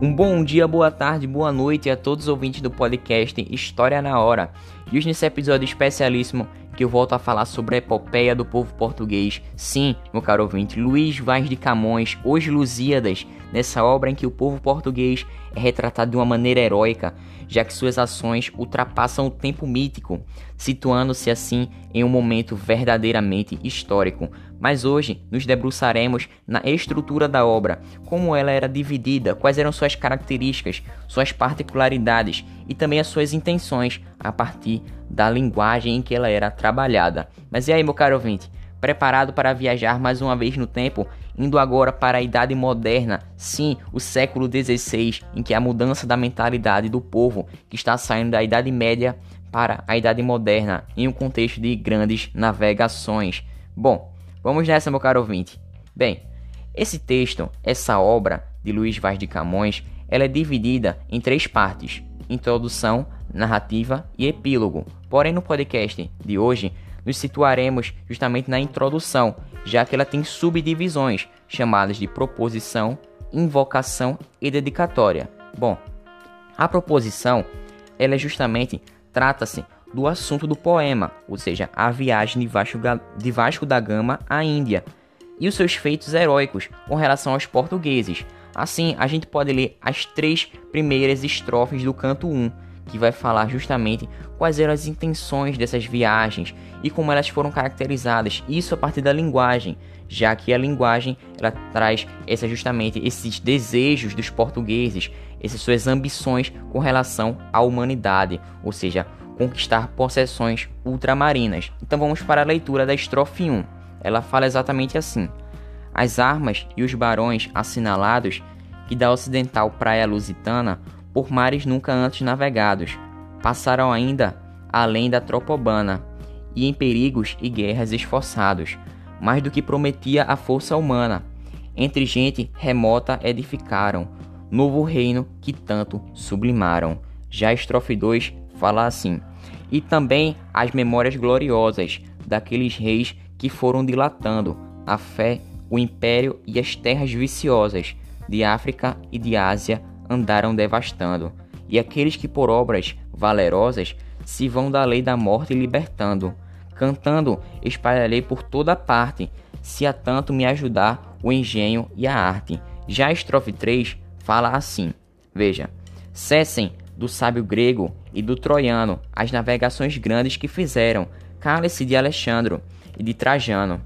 Um bom dia, boa tarde, boa noite a todos os ouvintes do podcast História na Hora. E hoje nesse episódio especialíssimo que eu volto a falar sobre a epopeia do povo português. Sim, meu caro ouvinte, Luís Vaz de Camões, Os Lusíadas, nessa obra em que o povo português é retratado de uma maneira heróica, já que suas ações ultrapassam o tempo mítico, situando-se assim em um momento verdadeiramente histórico. Mas hoje nos debruçaremos na estrutura da obra, como ela era dividida, quais eram suas características, suas particularidades e também as suas intenções a partir da linguagem em que ela era trabalhada. Mas e aí, meu caro ouvinte? Preparado para viajar mais uma vez no tempo, indo agora para a Idade Moderna, sim, o século XVI, em que a mudança da mentalidade do povo que está saindo da Idade Média para a Idade Moderna, em um contexto de grandes navegações. Bom, vamos nessa, meu caro ouvinte. Bem, esse texto, essa obra de Luiz Vaz de Camões, ela é dividida em três partes: introdução, narrativa e epílogo. Porém, no podcast de hoje, nos situaremos justamente na introdução, já que ela tem subdivisões chamadas de proposição, invocação e dedicatória. Bom, a proposição, ela é justamente trata-se do assunto do poema, ou seja, a viagem de Vasco, de Vasco da Gama à Índia e os seus feitos heróicos com relação aos portugueses. Assim, a gente pode ler as três primeiras estrofes do canto 1, que vai falar justamente quais eram as intenções dessas viagens e como elas foram caracterizadas, isso a partir da linguagem, já que a linguagem ela traz essa justamente esses desejos dos portugueses, essas suas ambições com relação à humanidade, ou seja, conquistar possessões ultramarinas. Então vamos para a leitura da estrofe 1. Ela fala exatamente assim: As armas e os barões assinalados que da ocidental praia lusitana por mares nunca antes navegados. Passaram ainda além da Tropobana e em perigos e guerras esforçados, mais do que prometia a força humana. Entre gente remota edificaram novo reino que tanto sublimaram. Já a estrofe 2 fala assim: E também as memórias gloriosas daqueles reis que foram dilatando a fé, o império e as terras viciosas de África e de Ásia andaram devastando, e aqueles que por obras valerosas se vão da lei da morte libertando. Cantando, espalharei por toda parte, se a tanto me ajudar o engenho e a arte. Já a estrofe 3 fala assim: Veja, cessem do sábio grego e do troiano as navegações grandes que fizeram, cale-se de Alexandro e de Trajano,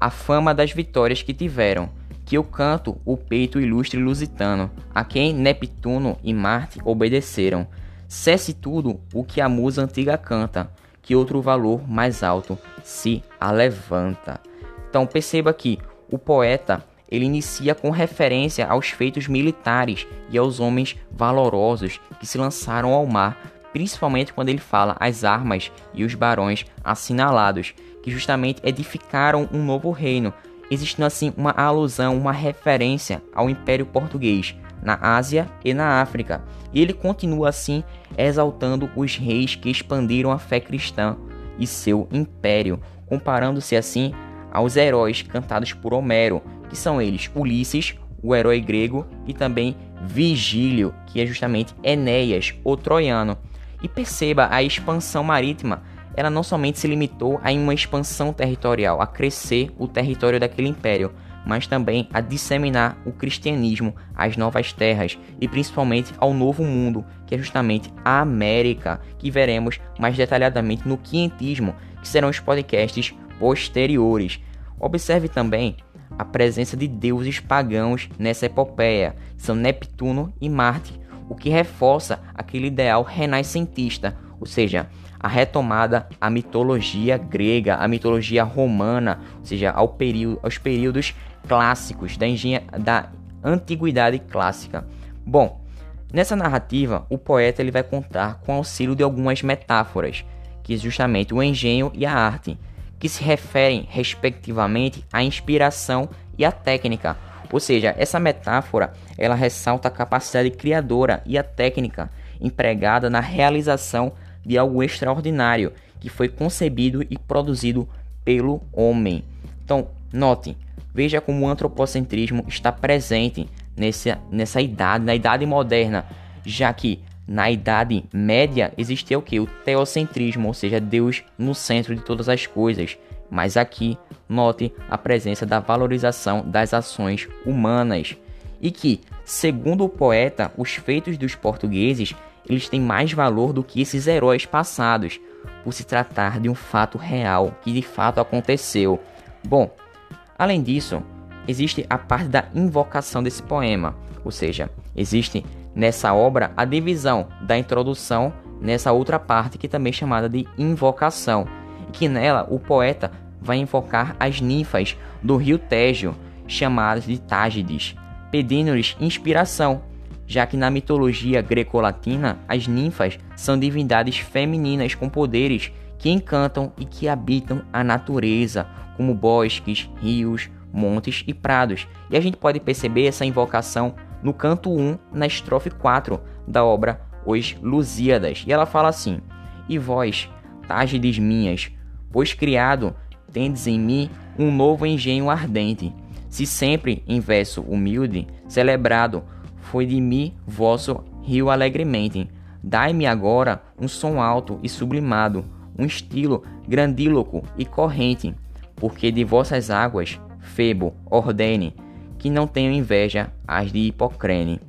a fama das vitórias que tiveram que eu canto o peito ilustre lusitano, a quem Neptuno e Marte obedeceram. Cesse tudo o que a musa antiga canta, que outro valor mais alto se alevanta. Então perceba que o poeta ele inicia com referência aos feitos militares e aos homens valorosos que se lançaram ao mar, principalmente quando ele fala as armas e os barões assinalados, que justamente edificaram um novo reino, existindo assim uma alusão, uma referência ao Império Português na Ásia e na África. E ele continua assim exaltando os reis que expandiram a fé cristã e seu império, comparando-se assim aos heróis cantados por Homero, que são eles Ulisses, o herói grego, e também Vigílio, que é justamente Enéas, o troiano. E perceba a expansão marítima ela não somente se limitou a uma expansão territorial, a crescer o território daquele império, mas também a disseminar o cristianismo às novas terras e principalmente ao novo mundo, que é justamente a América, que veremos mais detalhadamente no quinhentismo, que serão os podcasts posteriores. Observe também a presença de deuses pagãos nessa epopeia, são Neptuno e Marte, o que reforça aquele ideal renascentista, ou seja, a retomada à mitologia grega, à mitologia romana, ou seja, ao período, aos períodos clássicos da, da antiguidade clássica. Bom, nessa narrativa, o poeta ele vai contar com auxílio de algumas metáforas, que é justamente o engenho e a arte, que se referem respectivamente à inspiração e à técnica. Ou seja, essa metáfora ela ressalta a capacidade criadora e a técnica empregada na realização de algo extraordinário que foi concebido e produzido pelo homem. Então, note, veja como o antropocentrismo está presente nessa, nessa idade, na idade moderna, já que na Idade Média existia o que? O teocentrismo, ou seja, Deus no centro de todas as coisas. Mas aqui, note a presença da valorização das ações humanas. E que, segundo o poeta, os feitos dos portugueses eles têm mais valor do que esses heróis passados, por se tratar de um fato real que de fato aconteceu. Bom, além disso, existe a parte da invocação desse poema, ou seja, existe nessa obra a divisão da introdução nessa outra parte que também é chamada de invocação, e que nela o poeta vai invocar as ninfas do rio Tejo, chamadas de Tágides, pedindo-lhes inspiração, já que na mitologia greco-latina as ninfas são divindades femininas com poderes que encantam e que habitam a natureza, como bosques, rios, montes e prados. E a gente pode perceber essa invocação no canto 1, na estrofe 4 da obra Os Lusíadas. E ela fala assim: E vós, tágides minhas, pois criado tendes em mim um novo engenho ardente. Se sempre em verso humilde, celebrado, foi de mim vosso rio alegremente. Dai-me agora um som alto e sublimado, um estilo grandíloco e corrente, porque de vossas águas, Febo, ordene, que não tenham inveja as de Hipocrene.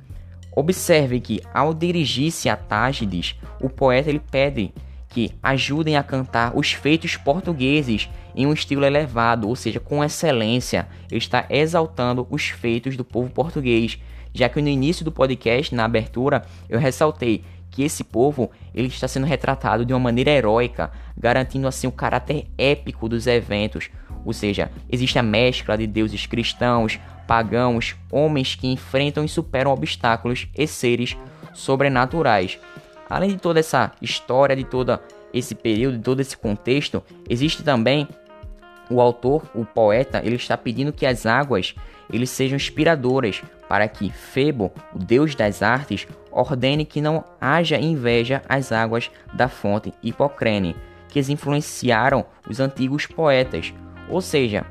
Observe que, ao dirigir-se a Tágides, o poeta ele pede que ajudem a cantar os feitos portugueses em um estilo elevado, ou seja, com excelência. Ele está exaltando os feitos do povo português, já que no início do podcast, na abertura, eu ressaltei que esse povo ele está sendo retratado de uma maneira heróica, garantindo assim o caráter épico dos eventos. Ou seja, existe a mescla de deuses cristãos, pagãos, homens que enfrentam e superam obstáculos e seres sobrenaturais. Além de toda essa história, de todo esse período, de todo esse contexto, existe também o autor, o poeta, ele está pedindo que as águas eles sejam inspiradoras para que Febo, o deus das artes, ordene que não haja inveja às águas da fonte Hipocrene, que influenciaram os antigos poetas. Ou seja,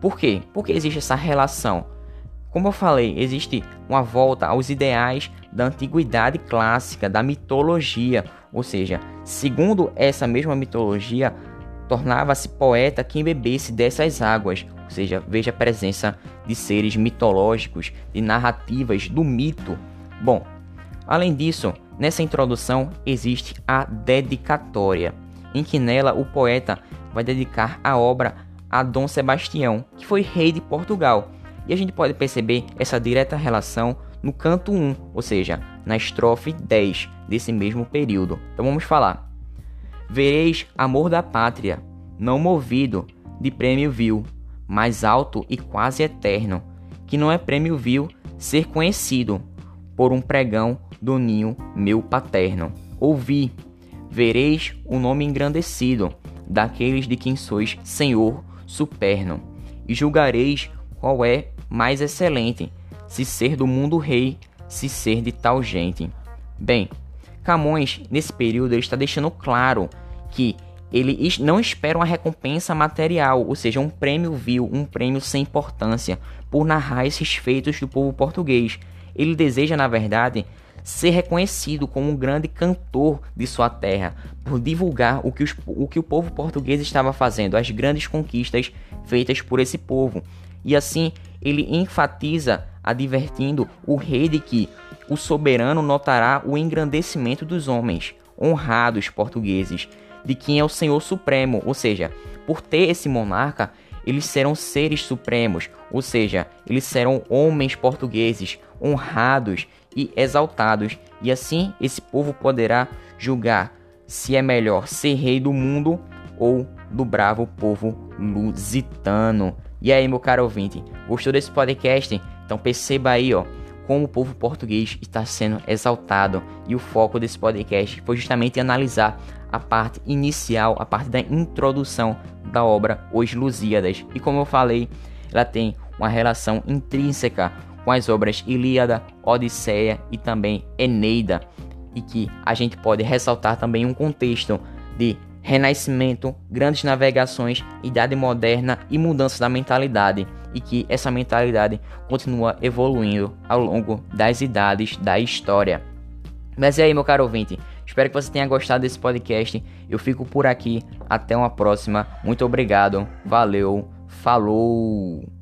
por quê? Porque existe essa relação como eu falei, existe uma volta aos ideais da antiguidade clássica, da mitologia, ou seja, segundo essa mesma mitologia, tornava-se poeta quem bebesse dessas águas, ou seja, veja a presença de seres mitológicos, de narrativas do mito. Bom, além disso, nessa introdução existe a dedicatória, em que nela o poeta vai dedicar a obra a Dom Sebastião, que foi rei de Portugal e a gente pode perceber essa direta relação no canto 1, ou seja, na estrofe 10 desse mesmo período. Então vamos falar. Vereis amor da pátria, não movido de prêmio vil, mais alto e quase eterno, que não é prêmio vil ser conhecido por um pregão do ninho meu paterno. Ouvi, vereis o nome engrandecido daqueles de quem sois Senhor superno, e julgareis qual é mais excelente, se ser do mundo rei, se ser de tal gente. Bem, Camões, nesse período, ele está deixando claro que ele não espera uma recompensa material, ou seja, um prêmio vil, um prêmio sem importância, por narrar esses feitos do povo português. Ele deseja, na verdade, ser reconhecido como um grande cantor de sua terra, por divulgar o que, os, o que o povo português estava fazendo, as grandes conquistas feitas por esse povo. E assim ele enfatiza, advertindo o rei de que o soberano notará o engrandecimento dos homens, honrados portugueses, de quem é o Senhor Supremo, ou seja, por ter esse monarca, eles serão seres supremos, ou seja, eles serão homens portugueses, honrados e exaltados, e assim esse povo poderá julgar se é melhor ser rei do mundo ou do bravo povo lusitano. E aí, meu caro ouvinte, gostou desse podcast? Então perceba aí, ó, como o povo português está sendo exaltado. E o foco desse podcast foi justamente analisar a parte inicial, a parte da introdução da obra Os Lusíadas. E como eu falei, ela tem uma relação intrínseca com as obras Ilíada, Odisseia e também Eneida. E que a gente pode ressaltar também um contexto de Renascimento, grandes navegações, Idade Moderna e mudança da mentalidade. e que essa mentalidade continua evoluindo ao longo das idades da história. Mas é aí, meu caro ouvinte, espero que você tenha gostado desse podcast. Eu fico por aqui, até uma próxima. Muito obrigado, valeu, falou!